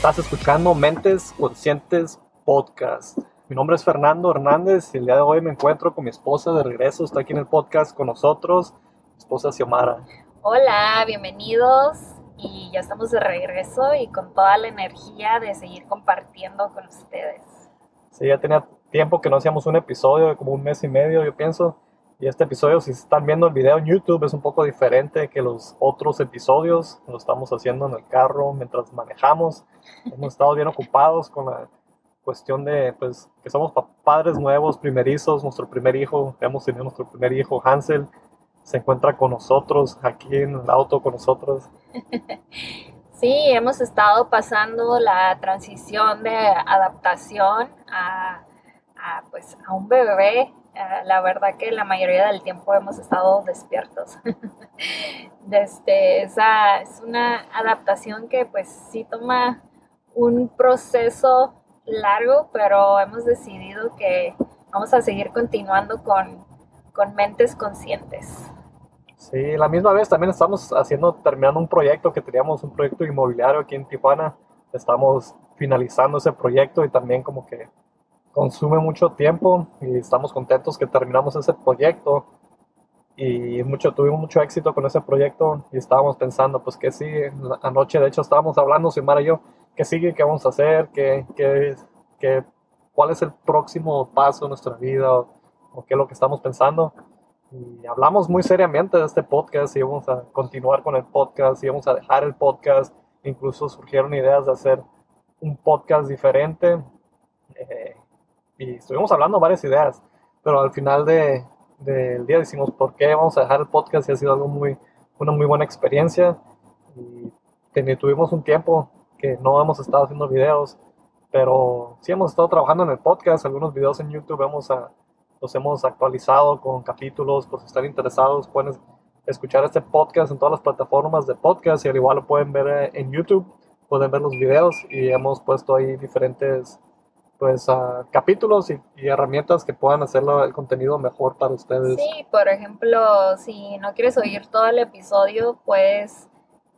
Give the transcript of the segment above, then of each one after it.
Estás escuchando Mentes Conscientes Podcast. Mi nombre es Fernando Hernández y el día de hoy me encuentro con mi esposa de regreso. Está aquí en el podcast con nosotros, mi esposa Xiomara. Hola, bienvenidos y ya estamos de regreso y con toda la energía de seguir compartiendo con ustedes. Sí, ya tenía tiempo que no hacíamos un episodio, de como un mes y medio, yo pienso. Y este episodio, si están viendo el video en YouTube, es un poco diferente que los otros episodios. Lo estamos haciendo en el carro mientras manejamos. Hemos estado bien ocupados con la cuestión de, pues, que somos padres nuevos, primerizos. Nuestro primer hijo, hemos tenido nuestro primer hijo, Hansel, se encuentra con nosotros, aquí en el auto con nosotros. Sí, hemos estado pasando la transición de adaptación a, a pues, a un bebé la verdad que la mayoría del tiempo hemos estado despiertos. Este, esa es una adaptación que pues sí toma un proceso largo, pero hemos decidido que vamos a seguir continuando con, con mentes conscientes. Sí, la misma vez también estamos haciendo, terminando un proyecto que teníamos, un proyecto inmobiliario aquí en Tijuana. Estamos finalizando ese proyecto y también como que consume mucho tiempo y estamos contentos que terminamos ese proyecto y mucho, tuvimos mucho éxito con ese proyecto y estábamos pensando, pues que sí, anoche de hecho estábamos hablando, Simara y yo, qué sigue, qué vamos a hacer, qué, qué, qué, cuál es el próximo paso en nuestra vida o, o, qué es lo que estamos pensando. Y hablamos muy seriamente de este podcast y vamos a continuar con el podcast y vamos a dejar el podcast. Incluso surgieron ideas de hacer un podcast diferente. Eh, y estuvimos hablando varias ideas, pero al final del de, día decimos, ¿por qué vamos a dejar el podcast? Y ha sido algo muy, una muy buena experiencia. Y tuvimos un tiempo que no hemos estado haciendo videos, pero sí hemos estado trabajando en el podcast, algunos videos en YouTube hemos a, los hemos actualizado con capítulos, por si están interesados pueden escuchar este podcast en todas las plataformas de podcast y al igual lo pueden ver eh, en YouTube, pueden ver los videos y hemos puesto ahí diferentes pues capítulos y, herramientas que puedan hacerlo el contenido mejor para ustedes. Sí, por ejemplo, si no quieres oír todo el episodio, puedes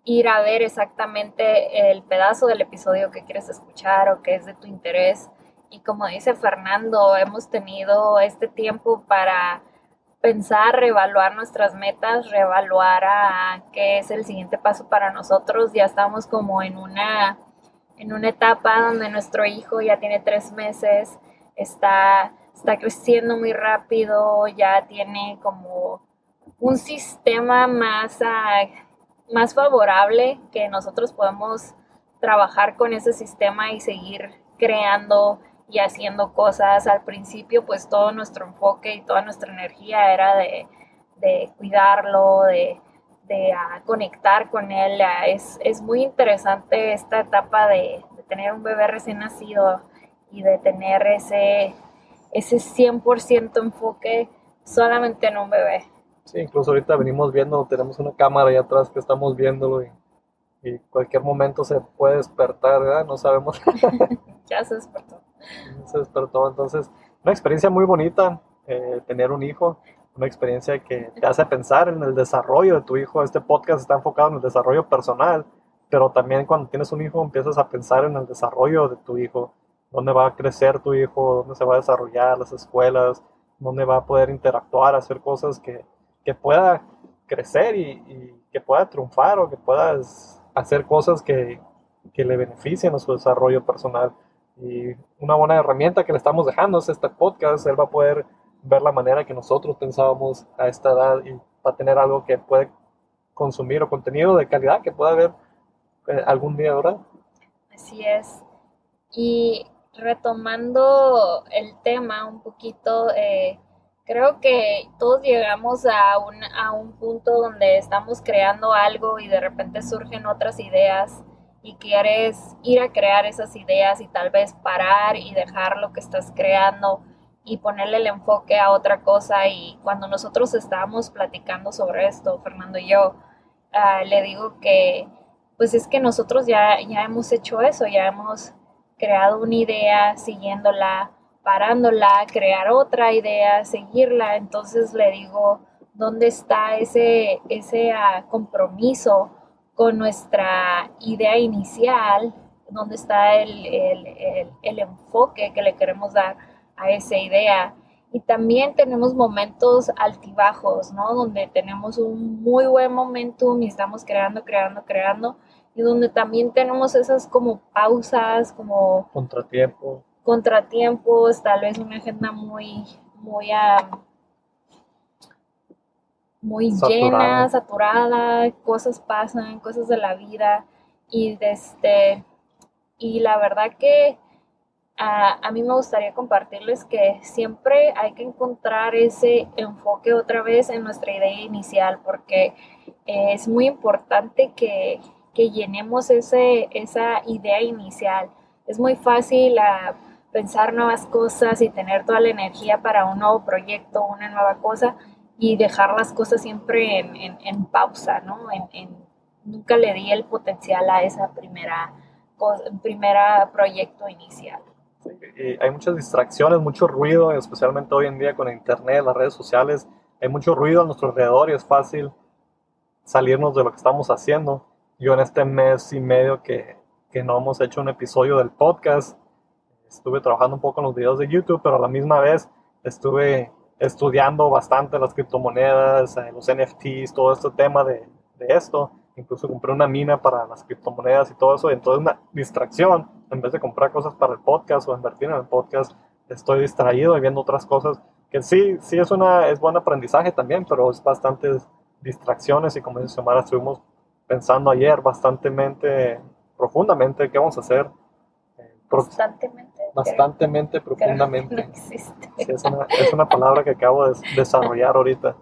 ir a ver exactamente el pedazo del episodio que quieres escuchar o que es de tu interés. Y como dice Fernando, hemos tenido este tiempo para pensar, reevaluar nuestras metas, reevaluar a qué es el siguiente paso para nosotros. Ya estamos como en una en una etapa donde nuestro hijo ya tiene tres meses, está, está creciendo muy rápido, ya tiene como un sistema más, ah, más favorable que nosotros podemos trabajar con ese sistema y seguir creando y haciendo cosas. Al principio, pues todo nuestro enfoque y toda nuestra energía era de, de cuidarlo, de, de conectar con él. Es, es, muy interesante esta etapa de, tener un bebé recién nacido y de tener ese, ese 100% enfoque solamente en un bebé. Sí, incluso ahorita venimos viendo, tenemos una cámara ahí atrás que estamos viéndolo y, y cualquier momento se puede despertar, ¿verdad? No sabemos. ya se despertó. Se despertó, entonces, una experiencia muy bonita, eh, tener un hijo una experiencia que te hace pensar en el desarrollo de tu hijo. Este podcast está enfocado en el desarrollo personal, pero también cuando tienes un hijo empiezas a pensar en el desarrollo de tu hijo, dónde va a crecer tu hijo, dónde se va a desarrollar las escuelas, dónde va a poder interactuar, hacer cosas que, que pueda crecer y, que pueda triunfar o que puedas hacer cosas que, que le beneficien a su desarrollo personal. Y una buena herramienta que le estamos dejando es este podcast. Él va a poder ver la manera que nosotros pensábamos a esta edad y va a tener algo que puede consumir o contenido de calidad que pueda ver eh, algún día, ¿verdad? Así es. Y retomando el tema un poquito, eh, creo que todos llegamos a un, a un punto donde estamos creando algo y de repente surgen otras ideas y quieres ir a crear esas ideas y tal vez parar y dejar lo que estás creando y ponerle el enfoque a otra cosa. Y cuando nosotros estábamos platicando sobre esto, Fernando y yo, uh, le digo que pues es que nosotros ya, ya hemos hecho eso, ya hemos creado una idea, siguiéndola, parándola, crear otra idea, seguirla. Entonces le digo, ¿dónde está ese, ese uh, compromiso con nuestra idea inicial dónde está el, el, el, enfoque que le queremos dar a esa idea. Y también tenemos momentos altibajos, ¿no? Donde tenemos un muy buen momentum y estamos creando, creando, creando. Y donde también tenemos esas como pausas, como... Contratiempos. Contratiempos, tal vez una agenda muy, muy... Uh, muy llena, saturada, cosas pasan, cosas de la vida y este y la verdad que a, mí me gustaría compartirles que siempre hay que encontrar ese enfoque otra vez en nuestra idea inicial porque es muy importante que, llenemos ese, esa idea inicial. Es muy fácil a pensar nuevas cosas y tener toda la energía para un nuevo proyecto, una nueva cosa, y dejar las cosas siempre en, en, pausa, ¿no? Nunca le di el potencial a esa primera, primera proyecto inicial. Hay muchas distracciones, mucho ruido, especialmente hoy en día con internet, las redes sociales, hay mucho ruido a nuestro alrededor y es fácil salirnos de lo que estamos haciendo. Yo en este mes y medio que, que no hemos hecho un episodio del podcast, estuve trabajando un poco en los videos de YouTube, pero a la misma vez estuve estudiando bastante las criptomonedas, eh, los NFTs, todo este tema de, de, esto. Incluso compré una mina para las criptomonedas y todo eso. Y entonces una distracción, en vez de comprar cosas para el podcast o invertir en el podcast, estoy distraído y viendo otras cosas que sí, sí es, una, es buen aprendizaje también, pero es bastantes distracciones y como dice Xiomara, estuvimos pensando ayer bastante profundamente qué vamos a hacer. Eh, Constantemente bastantemente profundamente. es, una, es, una, palabra que acabo de desarrollar ahorita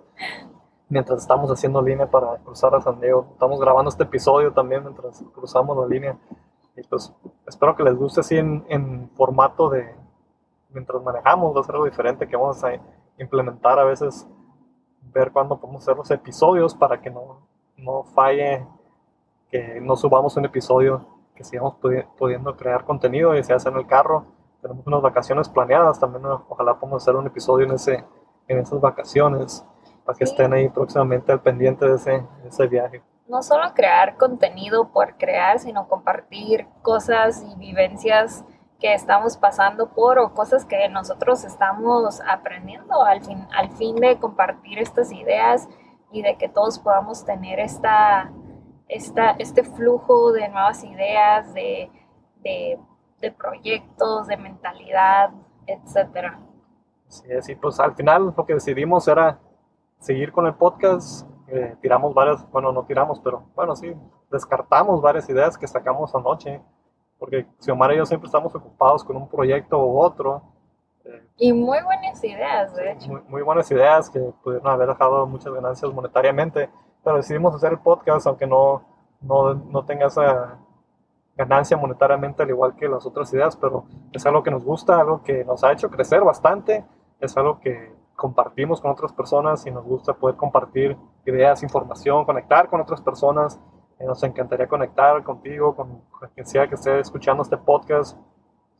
mientras estamos haciendo línea para cruzar a San Diego. Estamos grabando este episodio también mientras cruzamos la línea. Y pues espero que les guste así en, en formato de mientras manejamos, va a ser algo diferente que vamos a implementar a veces, ver cuándo podemos hacer los episodios para que no, no falle, que no subamos un episodio, que sigamos pudiendo crear contenido y se hace en el carro tenemos unas vacaciones planeadas, también ojalá podamos hacer un episodio en, ese, en esas vacaciones, para que estén ahí próximamente al pendiente de ese, ese viaje. No solo crear contenido por crear, sino compartir cosas y vivencias que estamos pasando por o cosas que nosotros estamos aprendiendo al fin, al fin de compartir estas ideas y de que todos podamos tener esta, esta, este flujo de nuevas ideas, de, de de proyectos, de mentalidad, etcétera. Sí, sí, pues al final lo que decidimos era seguir con el podcast. Eh, tiramos varias, bueno, no tiramos, pero bueno, sí, descartamos varias ideas que sacamos anoche, porque Xiomara y yo siempre estamos ocupados con un proyecto u otro. Eh, y muy buenas ideas, de hecho. Muy, muy, buenas ideas que pudieron haber dejado muchas ganancias monetariamente, pero decidimos hacer el podcast aunque no, no, no tenga esa ganancia monetariamente al igual que las otras ideas, pero es algo que nos gusta, algo que nos ha hecho crecer bastante, es algo que compartimos con otras personas y nos gusta poder compartir ideas, información, conectar con otras personas. Eh, nos encantaría conectar contigo, con, quien sea que esté escuchando este podcast.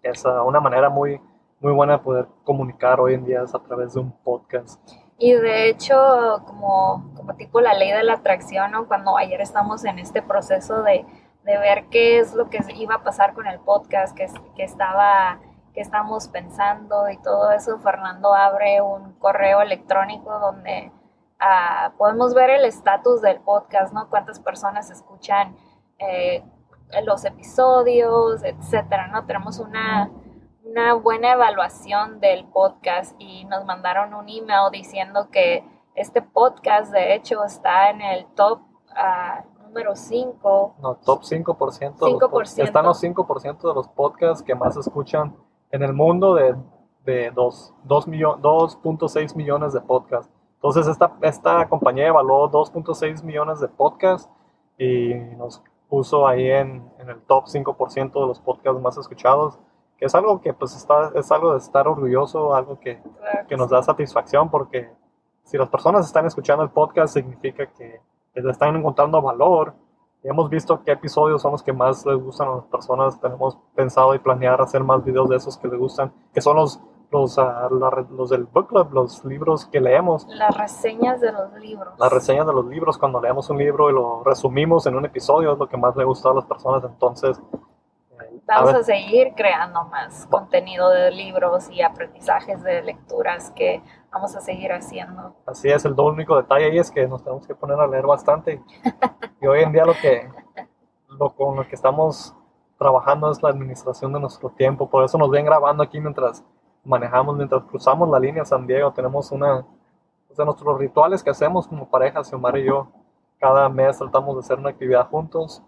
Es uh, una manera muy, muy buena de poder comunicar hoy en día a través de un podcast. Y de hecho, como, como tipo la ley de la atracción, cuando ayer estamos en este proceso de de ver qué es lo que iba a pasar con el podcast que, que estaba que estamos pensando y todo eso, Fernando abre un correo electrónico donde ah, podemos ver el estatus del podcast, ¿no? Cuántas personas escuchan eh, los episodios, etcétera, ¿no? Tenemos una, una buena evaluación del podcast y nos mandaron un email diciendo que este podcast, de hecho, está en el top uh, número 5. No, top 5%. 5%. están los 5% de los podcasts que más escuchan en el mundo de, de 2.6 millones de podcasts. Entonces esta, esta compañía evaluó 2.6 millones de podcasts y nos puso ahí en, en el top 5% de los podcasts más escuchados, que es algo que pues está, es algo de estar orgulloso, algo que, que nos da satisfacción porque si las personas están escuchando el podcast significa que que le están encontrando valor. Y hemos visto qué episodios son los que más les gustan a las personas. Tenemos pensado y planear hacer más videos de esos que les gustan, que son los, los, ah, los del book club, los libros que leemos. Las reseñas de los libros. Las reseñas de los libros, cuando leemos un libro y lo resumimos en un episodio, es lo que más le gusta a las personas. Entonces, Vamos ver. a seguir creando más contenido de libros y aprendizajes de lecturas que vamos a seguir haciendo. Así es, el único detalle ahí es que nos tenemos que poner a leer bastante. Y hoy en día lo que, lo con lo que estamos trabajando es la administración de nuestro tiempo. Por eso nos ven grabando aquí mientras manejamos, mientras cruzamos la línea San Diego. Tenemos una, o sea, nuestros rituales que hacemos como pareja, Xiomara y yo. Cada mes tratamos de hacer una actividad juntos.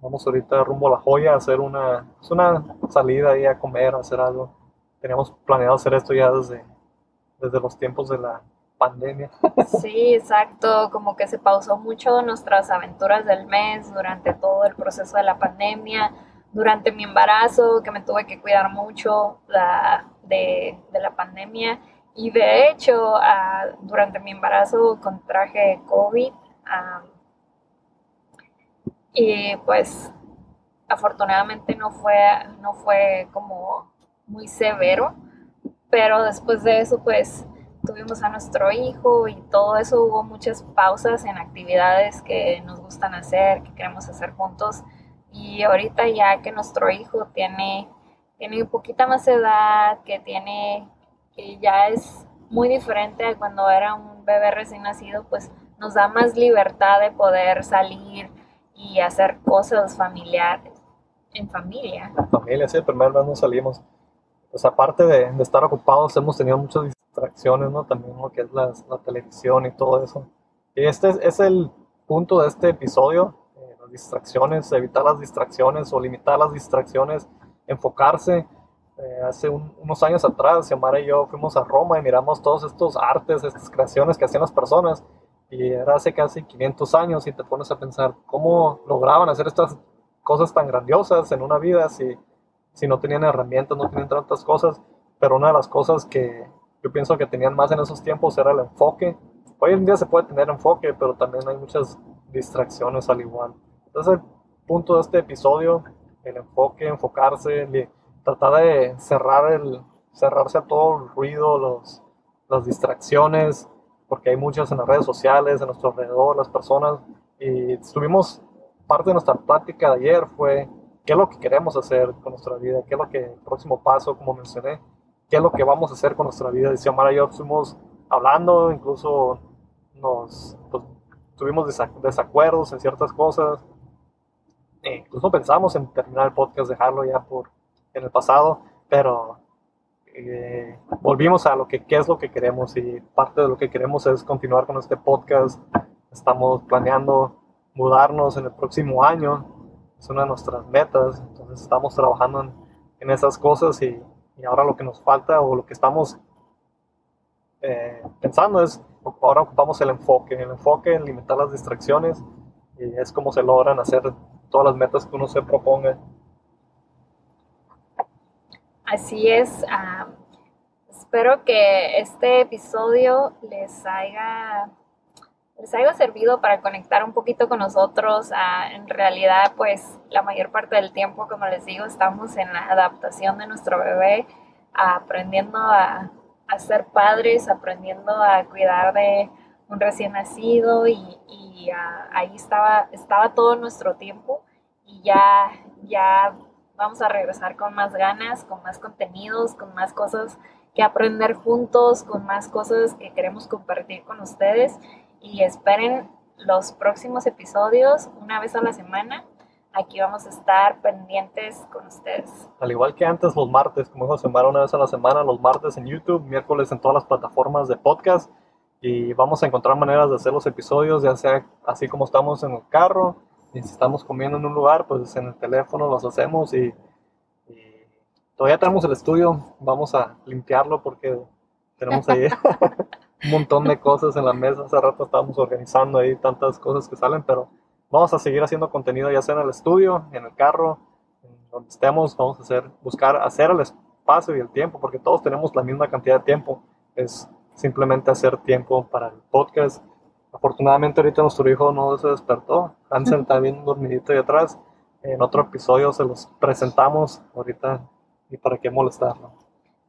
Vamos ahorita rumbo a La Joya a hacer una, es una salida ahí a comer, a hacer algo. Teníamos planeado hacer esto ya desde, desde los tiempos de la pandemia. Sí, exacto, como que se pausó mucho nuestras aventuras del mes durante todo el proceso de la pandemia, durante mi embarazo, que me tuve que cuidar mucho la- de, de la pandemia. Y de hecho, ah, durante mi embarazo contraje COVID. ah, y pues afortunadamente no fue, no fue como muy severo, pero después de eso pues tuvimos a nuestro hijo y todo eso hubo muchas pausas en actividades que nos gustan hacer, que queremos hacer juntos. Y ahorita ya que nuestro hijo tiene, tiene un poquito más edad, que tiene, que ya es muy diferente a cuando era un bebé recién nacido, pues nos da más libertad de poder salir y hacer cosas familiares en familia. familia, sí, el primer mes no salimos. Pues aparte de, de estar ocupados, hemos tenido muchas distracciones, ¿no? También lo que es la televisión y todo eso. Y este es, es el punto de este episodio, eh, las distracciones, evitar las distracciones o limitar las distracciones, enfocarse. Eh, hace un- unos años atrás, Xiomara y yo fuimos a Roma y miramos todos estos artes, estas creaciones que hacían las personas. Y era hace casi 500 años y te pones a pensar cómo lograban hacer estas cosas tan grandiosas en una vida si, si no tenían herramientas, no tenían tantas cosas. Pero una de las cosas que yo pienso que tenían más en esos tiempos era el enfoque. Hoy en día se puede tener enfoque, pero también hay muchas distracciones al igual. Entonces el punto de este episodio, el enfoque, enfocarse, tratar de cerrar el, cerrarse a todo el ruido, los, las distracciones, porque hay muchas en las redes sociales, a nuestro alrededor, las personas. Y estuvimos, parte de nuestra plática de ayer fue qué es lo que queremos hacer con nuestra vida, qué es lo que, el próximo paso, como mencioné, qué es lo que vamos a hacer con nuestra vida. Y Xiomara y yo estuvimos hablando, incluso nos pues, tuvimos desa- desacuerdos en ciertas cosas. E incluso pensamos en terminar el podcast, dejarlo ya por en el pasado, pero eh, volvimos a lo que qué es lo que queremos y parte de lo que queremos es continuar con este podcast. Estamos planeando mudarnos en el próximo año, es una de nuestras metas, entonces estamos trabajando en, en esas cosas y, y ahora lo que nos falta o lo que estamos eh, pensando es, ahora ocupamos el enfoque, el enfoque en limitar las distracciones y es como se logran hacer todas las metas que uno se proponga. Así es. ah, espero que este episodio les haya, les haya servido para conectar un poquito con nosotros. Ah, en realidad, pues la mayor parte del tiempo, como les digo, estamos en la adaptación de nuestro bebé, aprendiendo a, a ser padres, aprendiendo a cuidar de un recién nacido y, y, ah, ahí estaba, estaba todo nuestro tiempo y ya, ya vamos a regresar con más ganas, con más contenidos, con más cosas que aprender juntos, con más cosas que queremos compartir con ustedes y esperen los próximos episodios una vez a la semana. Aquí vamos a estar pendientes con ustedes. Al igual que antes, los martes, como dijo Xiomara, una vez a la semana, los martes en YouTube, miércoles en todas las plataformas de podcast. Y vamos a encontrar maneras de hacer los episodios, ya sea así como estamos en el carro, y si estamos comiendo en un lugar, pues en el teléfono los hacemos. Y todavía tenemos el estudio, vamos a limpiarlo porque tenemos ahí un montón de cosas en la mesa. Hace rato estábamos organizando ahí tantas cosas que salen, pero vamos a seguir haciendo contenido ya sea en el estudio, en el carro, en donde estemos, vamos a hacer, buscar hacer el espacio y el tiempo, porque todos tenemos la misma cantidad de tiempo, es simplemente hacer tiempo para el podcast. Afortunadamente ahorita nuestro hijo no se despertó, Hansel está bien dormidito ahí atrás, en otro episodio se los presentamos. Ahorita y para qué molestarlo.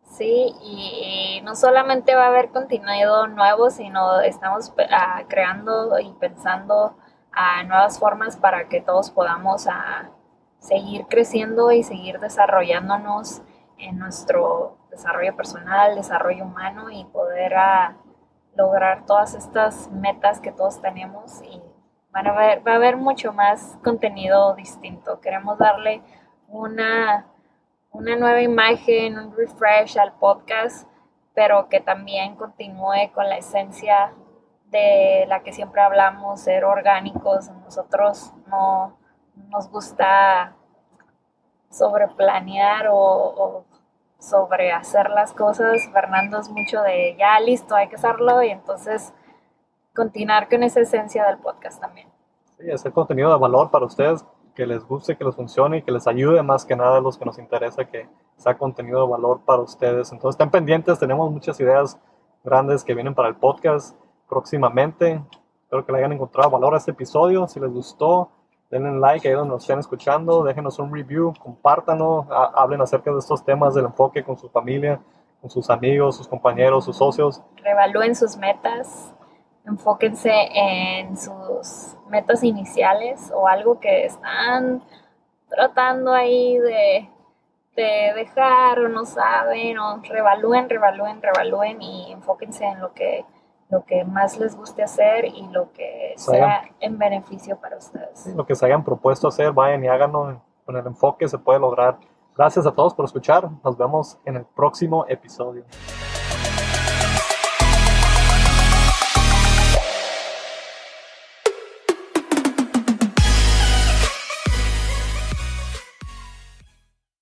Sí, y, no solamente va a haber contenido nuevo, sino estamos ah, creando y pensando a nuevas formas para que todos podamos ah, seguir creciendo y seguir desarrollándonos en nuestro desarrollo personal, desarrollo humano y poder a, lograr todas estas metas que todos tenemos y van a ver, va a haber mucho más contenido distinto. Queremos darle una, una nueva imagen, un refresh al podcast, pero que también continúe con la esencia de la que siempre hablamos, ser orgánicos. Nosotros no nos gusta sobreplanear o, o sobre hacer las cosas. Fernando es mucho de ya listo, hay que hacerlo y entonces continuar con esa esencia del podcast también. Sí, hacer contenido de valor para ustedes, que les guste, que les funcione y que les ayude más que nada a los que nos interesa que sea contenido de valor para ustedes. Entonces estén pendientes, tenemos muchas ideas grandes que vienen para el podcast próximamente. Espero que le hayan encontrado valor a este episodio. Si les gustó, denle like ahí donde nos estén escuchando, déjenos un review, compártanlo, hablen acerca de estos temas del enfoque con su familia, con sus amigos, sus compañeros, sus socios. Revalúen sus metas, enfóquense en sus metas iniciales o algo que están tratando ahí de, de dejar o no saben, o revalúen, revalúen, revalúen y enfóquense en lo que lo que más les guste hacer y lo que sea en beneficio para ustedes. lo que se hayan propuesto hacer, vayan y háganlo con el enfoque, se puede lograr. Gracias a todos por escuchar. Nos vemos en el próximo episodio.